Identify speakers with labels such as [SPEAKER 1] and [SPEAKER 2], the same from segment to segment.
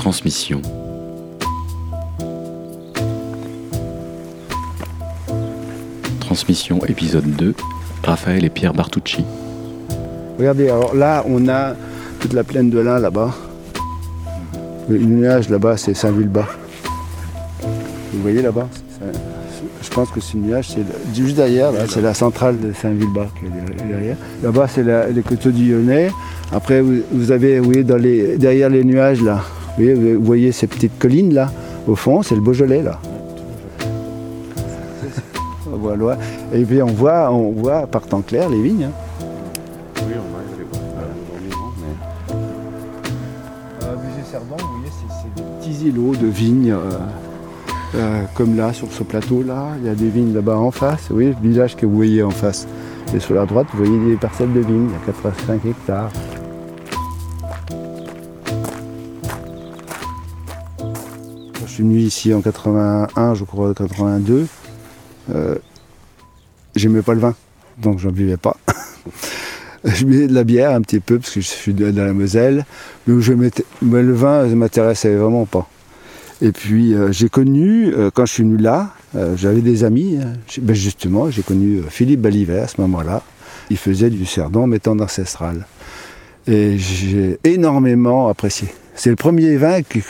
[SPEAKER 1] Transmission. Transmission épisode 2, Raphaël et Pierre Bartucci.
[SPEAKER 2] Regardez, alors là, on a toute la plaine de l'Ain là-bas. Le nuage là-bas, c'est Saint-Vulbas. Vous voyez là-bas Je pense que ce nuage, c'est juste derrière, c'est la centrale de Saint-Vulbas qui est derrière. Là-bas, c'est les coteaux du Lyonnais. Après, vous, avez, vous voyez, derrière les nuages, là, vous voyez, vous voyez ces petites collines, là, au fond, c'est le Beaujolais, là. Voilà. Et puis, on voit, on voit par temps clair les vignes. hein.
[SPEAKER 1] Oui, on va aller voir.
[SPEAKER 2] Euh, musée Cerdan, vous voyez, c'est c'est des petits îlots de vignes, euh, euh, comme là, sur ce plateau-là. Il y a des vignes là-bas en face. Vous voyez le village que vous voyez en face. Et sur la droite, vous voyez des parcelles de vignes. Il y a 85 hectares. Je suis venu ici en 81, je crois, 82, euh, j'aimais pas le vin, donc j'en buvais pas. je buvais de la bière un petit peu, parce que je suis de, la Moselle, mais, mais le vin ne m'intéressait vraiment pas. Et puis euh, j'ai connu, euh, quand je suis venu là, euh, j'avais des amis, hein. Ben, justement, j'ai connu Philippe Balivet à ce moment-là. Il faisait du cerdon méthode ancestrale. Et j'ai énormément apprécié. C'est le premier vin que,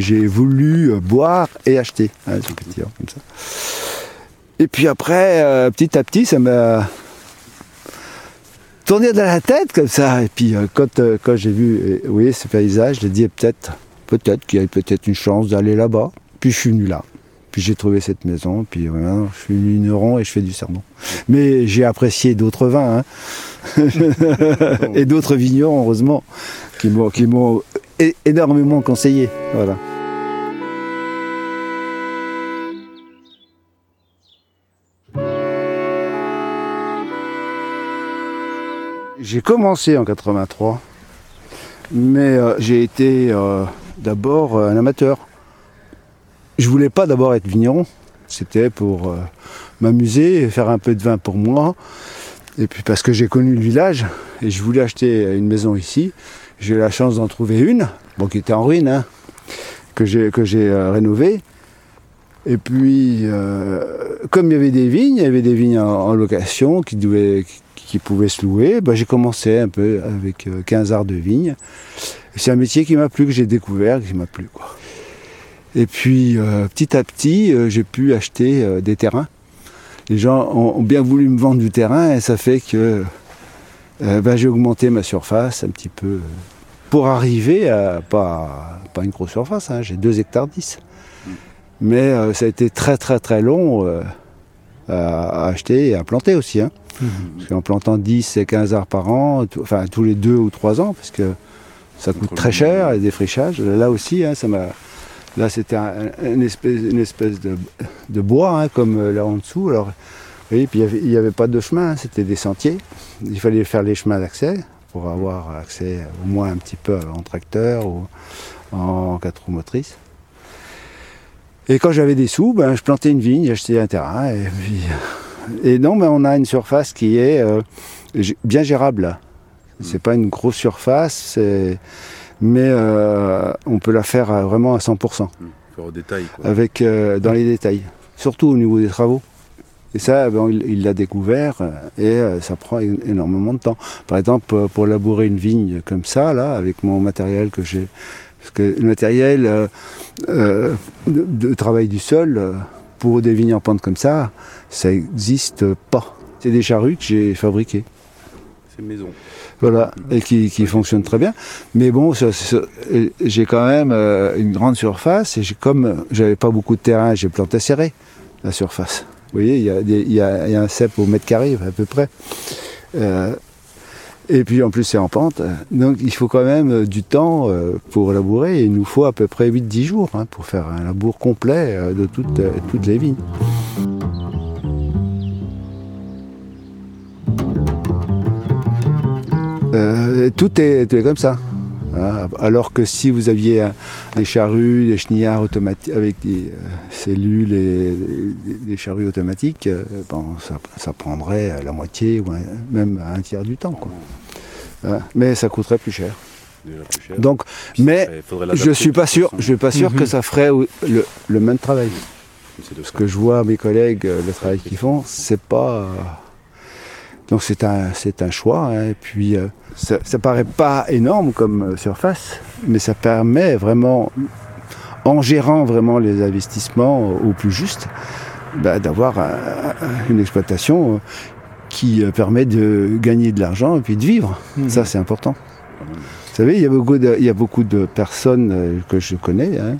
[SPEAKER 2] j'ai voulu euh, boire et acheter. Et puis après, euh, petit à petit, ça m'a tourné dans la tête comme ça. Et puis euh, quand, quand j'ai vu ce paysage, j'ai dit eh, peut-être, peut-être qu'il y a peut-être une chance d'aller là-bas. Puis je suis venu là. Puis j'ai trouvé cette maison. Puis voilà, je suis vigneron et je fais du serment. Mais j'ai apprécié d'autres vins. hein. et d'autres vignerons, heureusement, qui m'ont, énormément conseillé. Voilà. J'ai commencé en 83, mais euh, j'ai été euh, d'abord euh, un amateur. Je voulais pas d'abord être vigneron, c'était pour m'amuser faire un peu de vin pour moi. Et puis parce que j'ai connu le village et je voulais acheter une maison ici, j'ai eu la chance d'en trouver une, bon qui était en ruine, hein, que j'ai euh, rénovée. Et puis, euh, comme il y avait des vignes, il y avait des vignes en, location qui, devaient, qui, qui pouvaient se louer, ben, j'ai commencé un peu avec euh, 15 arts de vigne. Et C'est un métier qui m'a plu, que j'ai découvert, qui m'a plu. Et puis, euh, petit à petit, euh, j'ai pu acheter euh, des terrains. Les gens ont bien voulu me vendre du terrain et ça fait que euh, ben, j'ai augmenté ma surface un petit peu euh, pour arriver à pas, pas une grosse surface, hein, j'ai 2 hectares 10. Mais euh, ça a été très très très long euh, à, à acheter et à planter aussi. Hein. Parce qu'en plantant 10 et 15 arbres par an, enfin tous les 2 ou 3 ans, parce que ça coûte très cher, les défrichages. Là aussi, hein, ça m'a. Là, c'était un- un- une espèce, une espèce de, de bois, hein, comme euh, là en dessous. Alors, voyez, puis il n'y avait, pas de chemin, hein, c'était des sentiers. Il fallait faire les chemins d'accès pour avoir accès au moins un petit peu en tracteur ou en quatre roues motrices. Et quand j'avais des sous, ben, je plantais une vigne, j'achetais un terrain. Et, puis, et non, ben, on a une surface qui est euh, bien gérable. là. C'est pas une grosse surface, mais euh, on peut la faire euh, vraiment à 100%,
[SPEAKER 1] Faire au détail. Quoi.
[SPEAKER 2] avec, euh, dans les détails, surtout au niveau des travaux. Et ça, ben, il l'a découvert euh, et euh, ça prend énormément de temps. Par exemple, pour, pour labourer une vigne comme ça, là, avec mon matériel que j'ai, parce que le matériel euh, euh, de, de travail du sol, euh, pour des vignes en pente comme ça, ça n'existe pas. C'est des charrues que j'ai fabriquées.
[SPEAKER 1] C'est maison.
[SPEAKER 2] Voilà, et qui, qui fonctionnent très bien. Mais bon, euh, j'ai quand même euh, une grande surface et comme j'avais pas beaucoup de terrain, j'ai planté serré la surface. Vous voyez, il y a, un cep au mètre carré à peu près. Euh, et puis en plus c'est en pente, donc il faut quand même euh, du temps euh, pour labourer. Il nous faut à peu près 8-10 jours hein, pour faire un labour complet de toutes, toutes les vignes. Tout, est, tout est comme ça. Hein. Alors que si vous aviez un- des charrues, des chenillards automatiques avec des euh, cellules et des, charrues automatiques, euh, bon, ça, ça prendrait la moitié ou même un tiers du temps. Quoi. Hein. Mais ça coûterait plus cher.
[SPEAKER 1] Déjà plus cher.
[SPEAKER 2] Donc,
[SPEAKER 1] Puis
[SPEAKER 2] mais je suis pas sûr, je suis pas sûr
[SPEAKER 3] Mhm.
[SPEAKER 2] que ça ferait le, le même travail. Ce que je vois mes collègues, euh, le travail qu'ils font, c'est pas. Euh, Donc c'est un, c'est un choix. hein. Et puis euh, ça, ça paraît pas énorme comme euh, surface, mais ça permet vraiment, en gérant vraiment les investissements au plus juste, bah, d'avoir un- un- une exploitation euh, qui euh, permet de gagner de l'argent et puis de vivre.
[SPEAKER 3] Mhm.
[SPEAKER 2] Ça c'est important. Vous savez, il y a beaucoup de, il y a beaucoup de personnes euh, que je connais hein,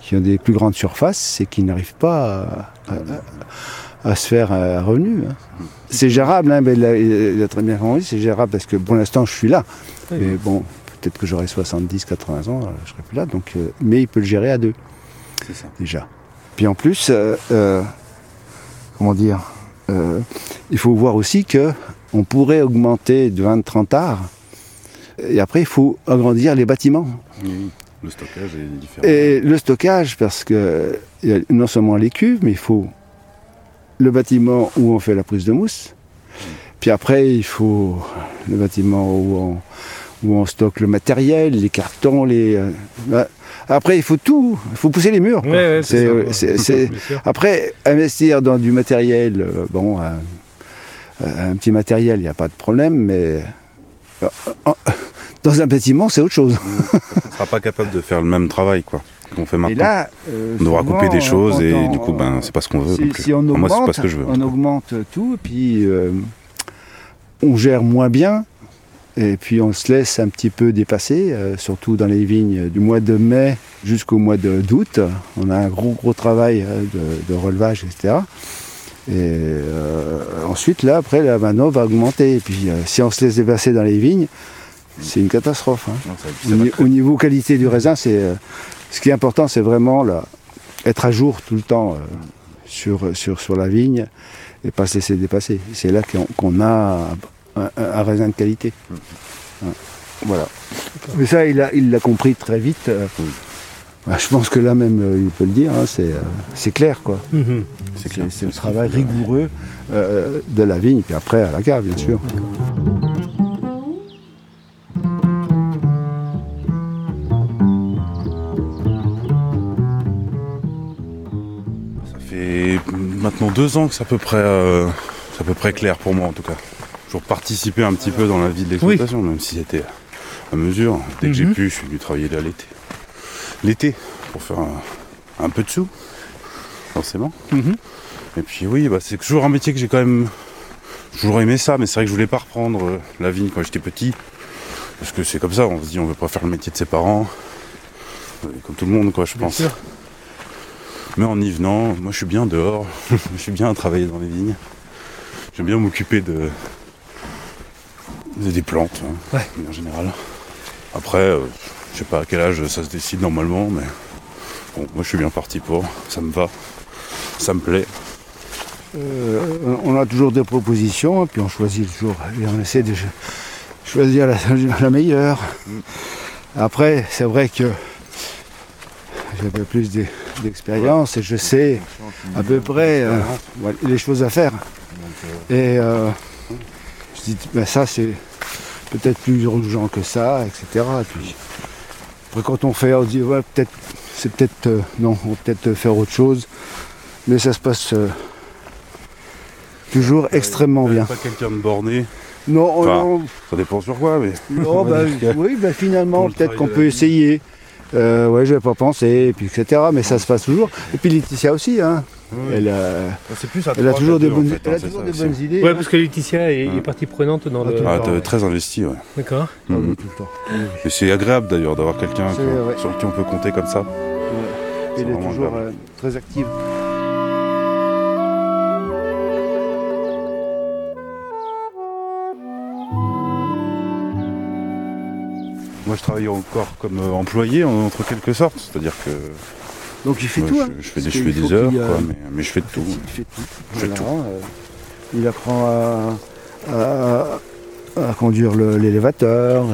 [SPEAKER 2] qui ont des plus grandes surfaces et qui n'arrivent pas à, à- à se faire un revenu. hein. C'est gérable, hein, mais il a, il a très bien compris, c'est gérable parce que pour l'instant je suis là.
[SPEAKER 3] Oui.
[SPEAKER 2] Mais bon, peut-être que j'aurai 70, 80 ans, euh, je serai plus là. Donc, euh, mais il peut le gérer à deux
[SPEAKER 1] C'est ça.
[SPEAKER 2] déjà. Puis en plus, euh, euh, comment dire, euh, il faut voir aussi que on pourrait augmenter de 20-30 arts. Et après, il faut agrandir les bâtiments.
[SPEAKER 1] Oui. Le stockage est différent.
[SPEAKER 2] Et le stockage, parce que non seulement les cuves, mais il faut le bâtiment où on fait la prise de mousse. Puis après, il faut le bâtiment où on, où on stocke le matériel, les cartons, les. euh, bah, après, il faut tout. Il faut pousser les murs. quoi.
[SPEAKER 3] Ouais, ouais, c'est
[SPEAKER 2] C'est-
[SPEAKER 3] ça, ouais.
[SPEAKER 2] c'est- c'est-
[SPEAKER 3] Bien sûr.
[SPEAKER 2] après, investir dans du matériel, euh, bon, un, un petit matériel, il n'y a pas de problème, mais euh, euh, dans un bâtiment, c'est autre chose.
[SPEAKER 1] On ne sera pas capable de faire le même travail quoi qu'on fait
[SPEAKER 2] Et
[SPEAKER 1] maintenant.
[SPEAKER 2] là, euh,
[SPEAKER 1] on devra couper des choses et
[SPEAKER 2] on-
[SPEAKER 1] du coup ben c'est pas ce qu'on veut.
[SPEAKER 2] si,
[SPEAKER 1] non plus.
[SPEAKER 2] si on
[SPEAKER 1] Enfin,
[SPEAKER 2] augmente,
[SPEAKER 1] moi c'est pas ce que je veux.
[SPEAKER 2] on augmente tout, et puis euh, on gère moins bien, et puis on se laisse un petit peu dépasser, euh, surtout dans les vignes du mois de mai jusqu'au mois de- d'août. On a un gros gros travail euh, de, de relevage, etc. Et euh, ensuite, là, après, la mano va augmenter. Et puis, euh, si on se laisse dépasser dans les vignes, c'est une catastrophe. hein.
[SPEAKER 1] Non, ça-
[SPEAKER 2] Au,
[SPEAKER 1] ça va
[SPEAKER 2] ni-
[SPEAKER 1] très-
[SPEAKER 2] au niveau qualité du raisin, c'est euh, ce qui est important, c'est vraiment là, être à jour tout le temps euh, sur, sur, sur la vigne et pas se laisser dépasser. C'est là qu'on qu'on a un, raisin de qualité. Hein, Voilà. Mais ça, il l'a il l'a compris très vite. euh. Bah, je pense que là même, euh, il peut le dire, hein, c'est euh, c'est clair. quoi.
[SPEAKER 3] Mhm.
[SPEAKER 1] C'est
[SPEAKER 2] le travail rigoureux euh, de la vigne, puis après à la cave, bien sûr.
[SPEAKER 1] Maintenant deux ans que c'est à peu près, euh, c'est à peu près clair pour moi en tout cas. Toujours participer un petit peu dans la vie de l'exploitation, même si c'était à mesure. Dès que j'ai
[SPEAKER 3] Mhm.
[SPEAKER 1] pu, je suis venu travailler là l'été. L'été, pour faire un, un peu de sous, forcément.
[SPEAKER 3] Mhm.
[SPEAKER 1] Et puis oui, bah, c'est toujours un métier que j'ai quand même toujours aimé ça, mais c'est vrai que je voulais pas reprendre euh, la vigne quand j'étais petit. Parce que c'est comme ça, on se dit on veut pas faire le métier de ses parents. Euh, Comme tout le monde quoi je
[SPEAKER 3] Bien
[SPEAKER 1] pense.
[SPEAKER 3] sûr.
[SPEAKER 1] Mais en y venant, moi je suis bien dehors, je suis bien à travailler dans les vignes. J'aime bien m'occuper de, de- des plantes, hein,
[SPEAKER 3] Ouais.
[SPEAKER 1] de manière générale. Après, euh, je sais pas à quel âge ça se décide normalement, mais bon, moi je suis bien parti pour, ça me va, ça me plaît.
[SPEAKER 2] Euh, on a toujours des propositions, et puis on choisit toujours, et on essaie de cho- choisir la, la meilleure. Après, c'est vrai que j'avais plus d'e- d'expérience et je sais à peu près euh, les choses à faire. Et euh, je dis, ben ça c'est peut-être plus urgent que ça, etc. Et puis, après quand on fait, on se dit, ouais, peut-être, c'est peut-être, euh, non, on va peut-être faire autre chose. Mais ça se passe euh, toujours extrêmement bien.
[SPEAKER 1] Pas quelqu'un de borné,
[SPEAKER 2] Non, oh
[SPEAKER 1] Enfin,
[SPEAKER 2] non,
[SPEAKER 1] ça dépend sur quoi, mais
[SPEAKER 2] non, bah, oui, bah, finalement, peut-être qu'on peut essayer. Euh, ouais, j'avais pas pensé, et puis etc. Mais ça se passe toujours. Et puis Laetitia aussi, hein. Elle, a,
[SPEAKER 1] c'est plus
[SPEAKER 2] elle a toujours des bonnes, elle a toujours des bonnes idées.
[SPEAKER 3] Ouais,
[SPEAKER 2] hein.
[SPEAKER 3] parce que Laetitia est, est partie prenante dans
[SPEAKER 2] Ah,
[SPEAKER 3] le.
[SPEAKER 1] Ah, t'es
[SPEAKER 2] ouais.
[SPEAKER 1] très investi, ouais.
[SPEAKER 3] D'accord.
[SPEAKER 2] Ah oui,
[SPEAKER 1] Mhm.
[SPEAKER 2] tout le temps.
[SPEAKER 1] Et c'est agréable d'ailleurs d'avoir quelqu'un sur qui on peut compter comme ça.
[SPEAKER 2] Ouais.
[SPEAKER 1] C'est
[SPEAKER 2] Elle est toujours euh, très active.
[SPEAKER 1] Moi je travaille encore comme euh, employé en- entre quelque sorte, c'est-à-dire que
[SPEAKER 2] Donc il fait
[SPEAKER 1] moi,
[SPEAKER 2] tout.
[SPEAKER 1] je,
[SPEAKER 2] hein.
[SPEAKER 1] je fais des, je fais des heures,
[SPEAKER 2] euh,
[SPEAKER 1] quoi, mais, mais je fais de tout.
[SPEAKER 2] Il fait tout.
[SPEAKER 1] Je fais
[SPEAKER 2] Voilà,
[SPEAKER 1] tout.
[SPEAKER 2] euh, il apprend à, à- à conduire l'élévateur,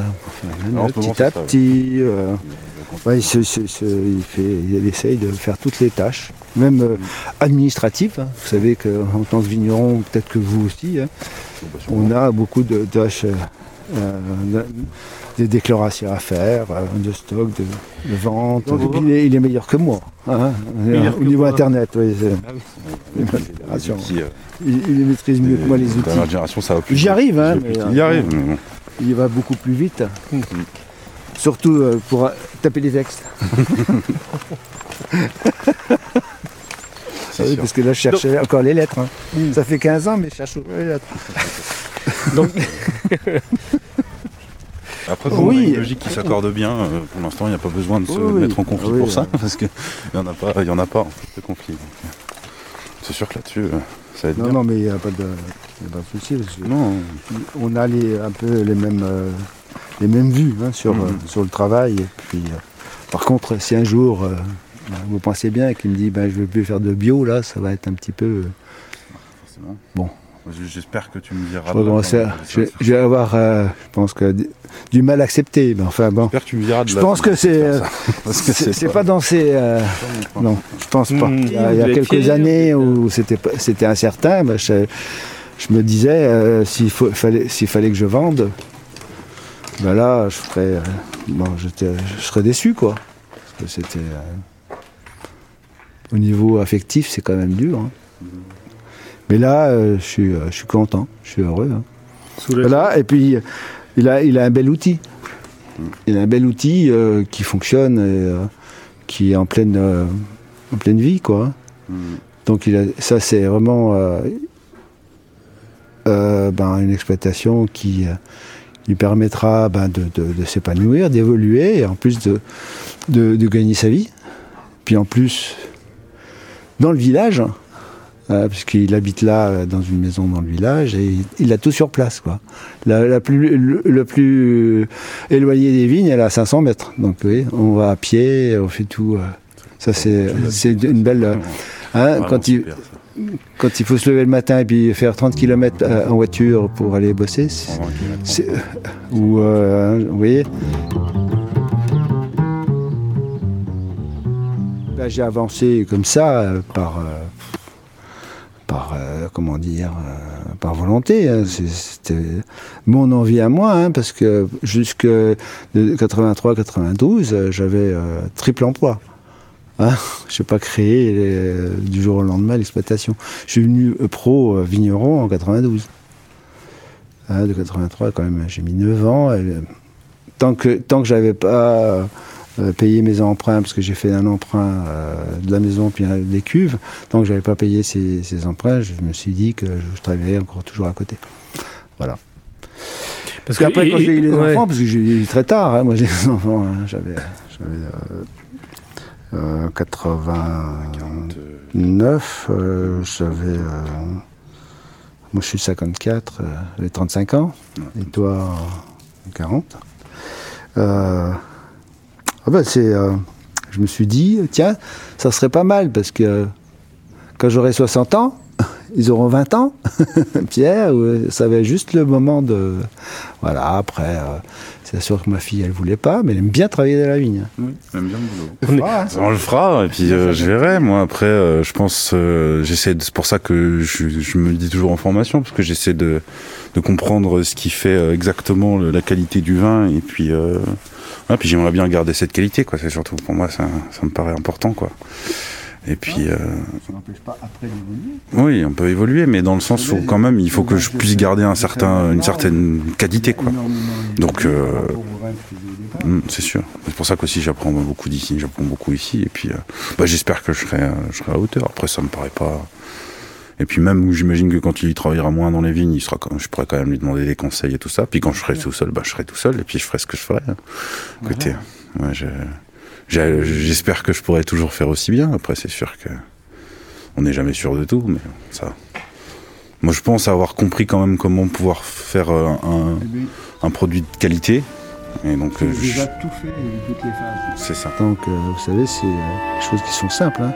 [SPEAKER 2] petit à
[SPEAKER 1] ouais.
[SPEAKER 2] petit. il, fait, essaye de faire toutes les tâches, même euh, administratives. hein. Vous savez qu'en tant que vigneron, peut-être que vous aussi, hein, on a beaucoup de tâches euh, des déclarations à faire, euh, de stock, de, de vente. il, est, il, est, meilleur que moi. Hein, au niveau moi. Internet, oui. Ah oui.
[SPEAKER 1] Euh,
[SPEAKER 2] il, il, maîtrise mieux que moi les outils.
[SPEAKER 1] La génération, ça va plus
[SPEAKER 2] J'y arrive, hein. Mais,
[SPEAKER 1] il y arrive. Mais bon.
[SPEAKER 2] Il va beaucoup plus vite. Mmh. Surtout euh, pour taper les textes. oui, parce que là, je cherchais Donc, encore les lettres. Hein. Mmh. Ça fait 15 ans, mais je cherche les lettres.
[SPEAKER 1] Donc. Après, pour oui. une logique qui s'accorde bien, euh, pour l'instant, il n'y a pas besoin de se
[SPEAKER 2] oui,
[SPEAKER 1] mettre en conflit
[SPEAKER 2] oui,
[SPEAKER 1] pour ça, parce qu'il n'y en a pas, il y en a pas en fait, de conflit. Donc, c'est sûr que là-dessus, euh, ça être
[SPEAKER 2] non,
[SPEAKER 1] bien.
[SPEAKER 2] Non, mais il n'y a pas de, y a pas de souci. Parce que
[SPEAKER 1] non.
[SPEAKER 2] On a les, un peu les mêmes, euh, les mêmes vues hein, sur, mmh. euh, sur le travail. Et puis, euh, par contre, si un jour euh, vous pensez bien qu'il me dit ben, je ne veux plus faire de bio, là, ça va être un petit peu.
[SPEAKER 1] Forcément.
[SPEAKER 2] Bon.
[SPEAKER 1] J'espère que tu me diras.
[SPEAKER 2] Je, bon, je, je, vais avoir, euh, je pense que du mal à accepter, mais enfin bon.
[SPEAKER 1] J'espère que tu me diras. De
[SPEAKER 2] je pense que c'est, euh, c'est pas... pas dans ces. Euh, non, je pense pas. Mmh, il y a, il y a quelques pieds, années où c'était c'était incertain, ben, je, je, me disais euh, s'il fallait s'il fallait que je vende, ben là je ferais, bon, je serais déçu quoi, parce que c'était au niveau affectif c'est quand même dur. Hein. Mmh. Mais là, euh, je, suis, euh, je suis content, je suis heureux. Hein. Voilà, et puis, il a, il a un bel outil. Il a un bel outil euh, qui fonctionne, et, euh, qui est en pleine, en pleine vie, quoi. Mm. Donc, il a, ça, c'est vraiment ben, une exploitation qui lui permettra ben, de, de, de s'épanouir, d'évoluer, et en plus de, de, gagner sa vie. Puis en plus, dans le village, euh, puisqu'il habite là, euh, dans une maison dans le village, et il, il a tout sur place. Quoi. La, la plus, le, le, plus éloigné des vignes, elle est à 500 mètres. Donc oui, on va à pied, on fait tout. Euh, ça, c'est, c'est une belle... Hein, quand, il, quand il faut se lever le matin et puis faire 30 km en voiture pour aller bosser, ou, euh, vous voyez j'ai avancé comme ça euh, par par euh, comment dire euh, par volonté hein. c'était mon envie à moi hein, parce que jusque 83 92 euh, j'avais triple emploi hein je n'ai pas créé du jour au lendemain l'exploitation je suis venu pro vigneron en 92 hein, de 83 quand même j'ai mis 9 ans tant que tant que j'avais pas euh, payer mes emprunts, parce que j'ai fait un emprunt euh, de la maison puis des cuves. Tant que j'avais pas payé ces, ces, emprunts, je me suis dit que je travaillais encore toujours à côté. Voilà. Parce qu'après, quand j'ai eu les ouais. enfants, parce que j'ai eu très tard, hein, moi j'ai des enfants, hein, j'avais euh, 89, euh, j'avais. Euh, moi je suis 54, j'ai 35 ans, et toi 40. Euh, ah ben euh, je me suis dit, tiens, ça serait pas mal parce que quand j'aurai 60 ans, ils auront 20 ans, Pierre, ça va juste le moment de. Voilà, après, euh, c'est sûr que ma fille, elle voulait pas, mais elle aime bien travailler dans la vigne.
[SPEAKER 1] Oui, elle aime bien le boulot. On, fera, hein. on le fera, et puis euh, je verrai. Moi, après, euh, je pense, euh, j'essaie. C'est pour ça que je, je, me le dis toujours en formation, parce que j'essaie de, de, comprendre ce qui fait exactement la qualité du vin, et puis. Puis j'aimerais bien garder cette qualité, quoi. C'est surtout pour moi, ça, ça me paraît important, quoi. Et puis. Euh...
[SPEAKER 2] Ça n'empêche pas après d'évoluer.
[SPEAKER 1] Oui, on peut évoluer, mais dans le sens où quand même, il faut que je puisse garder un certain, une certaine qualité, quoi. Donc, euh... c'est sûr. C'est pour ça qu'aussi j'apprends beaucoup d'ici, j'apprends beaucoup ici, et puis, euh... bah, j'espère que je serai, je serai à hauteur. Après, ça me paraît pas. Et puis même, j'imagine que quand il travaillera moins dans les vignes, il sera quand je pourrais quand même lui demander des conseils et tout ça. Puis quand je serai tout seul, bah, je serai tout seul, et puis je ferai ce que je ferai. Hein. Écoutez, ouais, je... J'espère que je pourrai toujours faire aussi bien. Après, c'est sûr que on n'est jamais sûr de tout, mais ça. Moi, je pense avoir compris quand même comment pouvoir faire euh, un, un produit de qualité. Et donc,
[SPEAKER 2] euh, déjà je... tout fait de toutes les phases.
[SPEAKER 1] C'est ça.
[SPEAKER 2] Donc, euh, vous savez, c'est des choses qui sont simples. Hein.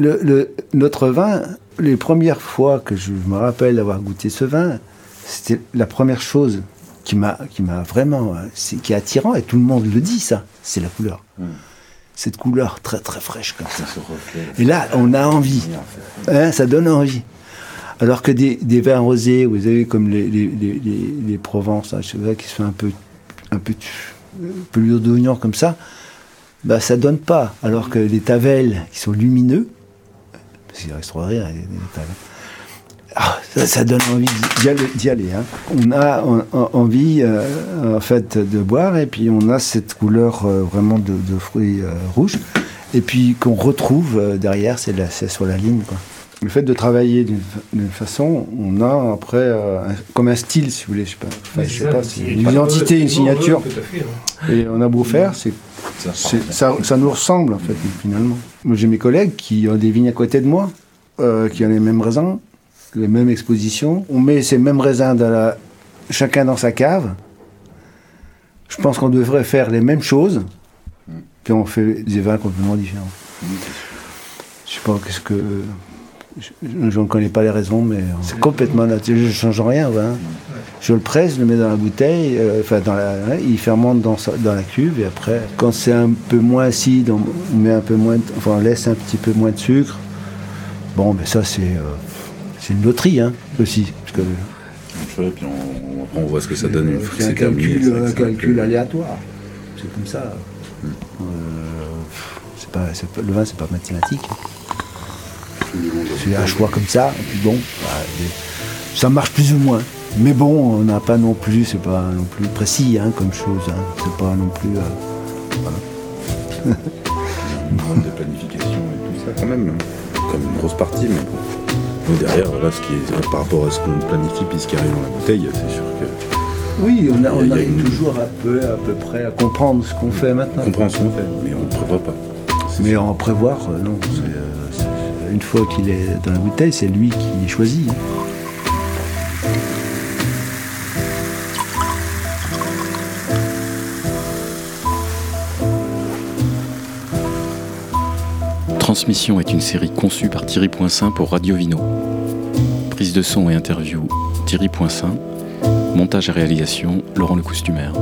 [SPEAKER 2] Le, le, notre vin, les premières fois que je me rappelle avoir goûté ce vin, c'était la première chose qui m'a qui m'a vraiment c'est qui est attirant et tout le monde le dit ça, c'est la couleur. Cette couleur très très fraîche comme ça. Et là, on a envie. Hein, ça donne envie. Alors que des, des vins rosés, vous avez comme les, les, les, les, les Provences, hein, je sais pas, qui sont un peu un peu pelure d'oignon comme ça, bah ça donne pas. Alors que les tavelles qui sont lumineux, parce qu'il reste rien, tavelles, ah, ça, ça donne envie d'y aller. hein. On a envie euh, en fait de boire et puis on a cette couleur euh, vraiment de, fruits euh, rouges et puis qu'on retrouve derrière, c'est sur la ligne. Le fait de travailler d'une fa- d'une façon, on a après euh, un- comme un style, si vous voulez, je sais pas, Enfin, je sais pas, une identité, une signature. Et on a beau faire, c'est c'est- ça, ça nous ressemble en fait finalement. Moi j'ai mes collègues qui ont des vignes à côté de moi, euh, qui ont les mêmes raisins, les mêmes expositions. On met ces mêmes raisins dans la, chacun dans sa cave. Je pense qu'on devrait faire les mêmes choses, puis on fait des vins complètement différents. Je sais pas qu'est-ce que. Je ne connais pas les raisons, mais euh, c'est complètement naturel. Je ne change rien au vin. Je le presse, je le mets dans la bouteille, euh, enfin dans la, hein, il fermente dans, sa- dans la cuve et après, quand c'est un peu moins acide, on, met un peu moins, de- enfin on laisse un petit peu moins de sucre. Bon, mais ça c'est euh, c'est une loterie hein, aussi, parce que
[SPEAKER 3] puis on, après on voit ce que ça donne une fois que
[SPEAKER 2] c'est un
[SPEAKER 3] terminé.
[SPEAKER 2] calcul,
[SPEAKER 3] c'est
[SPEAKER 2] un aléatoire. C'est comme ça. Euh, c'est pas, c'est pas- le vin c'est pas mathématique. C'est un choix comme ça, et puis bon, bah, ça marche plus ou moins. Mais bon, on n'a pas non plus, c'est pas non plus précis hein, comme chose. hein. C'est pas non plus. euh,
[SPEAKER 3] mode de planification et tout ça quand même, hein. comme une grosse partie, mais bon. Derrière, voilà, ce qui est, par rapport à ce qu'on planifie puis ce qui arrive dans la bouteille, c'est sûr que
[SPEAKER 2] Oui, on, a- on
[SPEAKER 3] Il y a
[SPEAKER 2] arrive
[SPEAKER 3] une-
[SPEAKER 2] toujours à peu, à peu près à comprendre ce qu'on fait maintenant.
[SPEAKER 3] on comprend ce qu'on fait, mais on ne prévoit pas.
[SPEAKER 2] Mais en prévoir, euh, non. c'est, euh, c'est- une fois qu'il est dans la bouteille, c'est lui qui choisit.
[SPEAKER 4] Transmission est une série conçue par Thierry Poinçin pour Radio Vino. Prise de son et interview Thierry Poinçin. Montage et réalisation Laurent Le Costumaire.